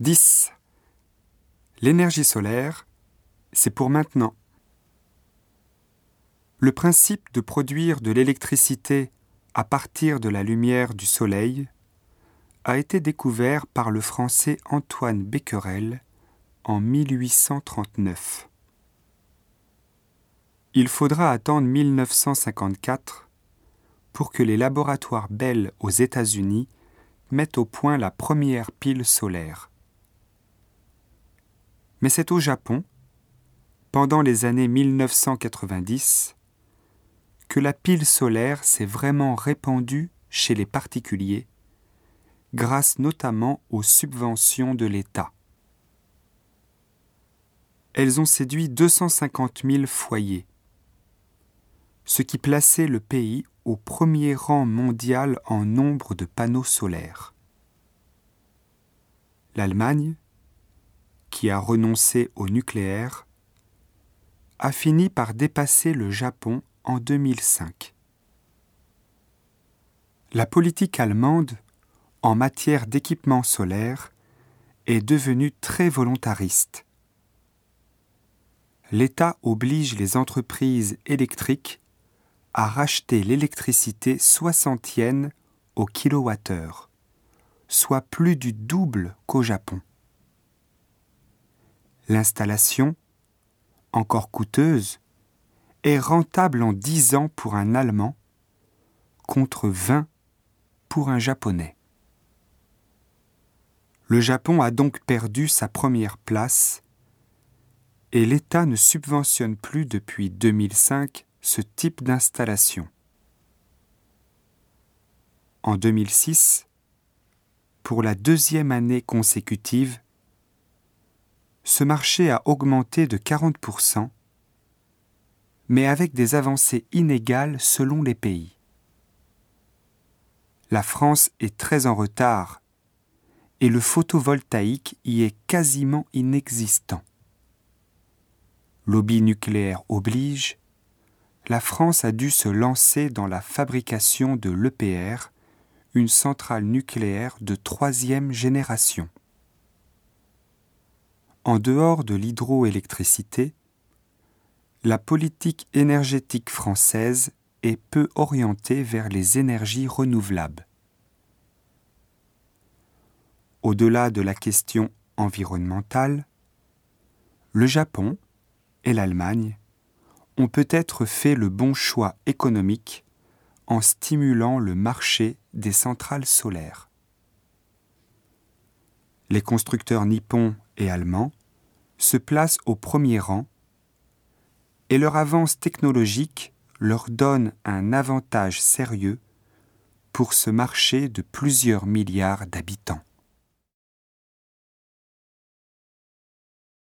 10. L'énergie solaire, c'est pour maintenant. Le principe de produire de l'électricité à partir de la lumière du soleil a été découvert par le français Antoine Becquerel en 1839. Il faudra attendre 1954 pour que les laboratoires Bell aux États-Unis mettent au point la première pile solaire. Mais c'est au Japon, pendant les années 1990, que la pile solaire s'est vraiment répandue chez les particuliers, grâce notamment aux subventions de l'État. Elles ont séduit 250 000 foyers, ce qui plaçait le pays au premier rang mondial en nombre de panneaux solaires. L'Allemagne, qui a renoncé au nucléaire, a fini par dépasser le Japon en 2005. La politique allemande, en matière d'équipement solaire, est devenue très volontariste. L'État oblige les entreprises électriques à racheter l'électricité soixantienne au kilowattheure, soit plus du double qu'au Japon. L'installation, encore coûteuse, est rentable en 10 ans pour un Allemand contre 20 pour un Japonais. Le Japon a donc perdu sa première place et l'État ne subventionne plus depuis 2005 ce type d'installation. En 2006, pour la deuxième année consécutive, ce marché a augmenté de 40%, mais avec des avancées inégales selon les pays. La France est très en retard et le photovoltaïque y est quasiment inexistant. Lobby nucléaire oblige, la France a dû se lancer dans la fabrication de l'EPR, une centrale nucléaire de troisième génération. En dehors de l'hydroélectricité, la politique énergétique française est peu orientée vers les énergies renouvelables. Au-delà de la question environnementale, le Japon et l'Allemagne ont peut-être fait le bon choix économique en stimulant le marché des centrales solaires. Les constructeurs nippons et allemands se placent au premier rang et leur avance technologique leur donne un avantage sérieux pour ce marché de plusieurs milliards d'habitants.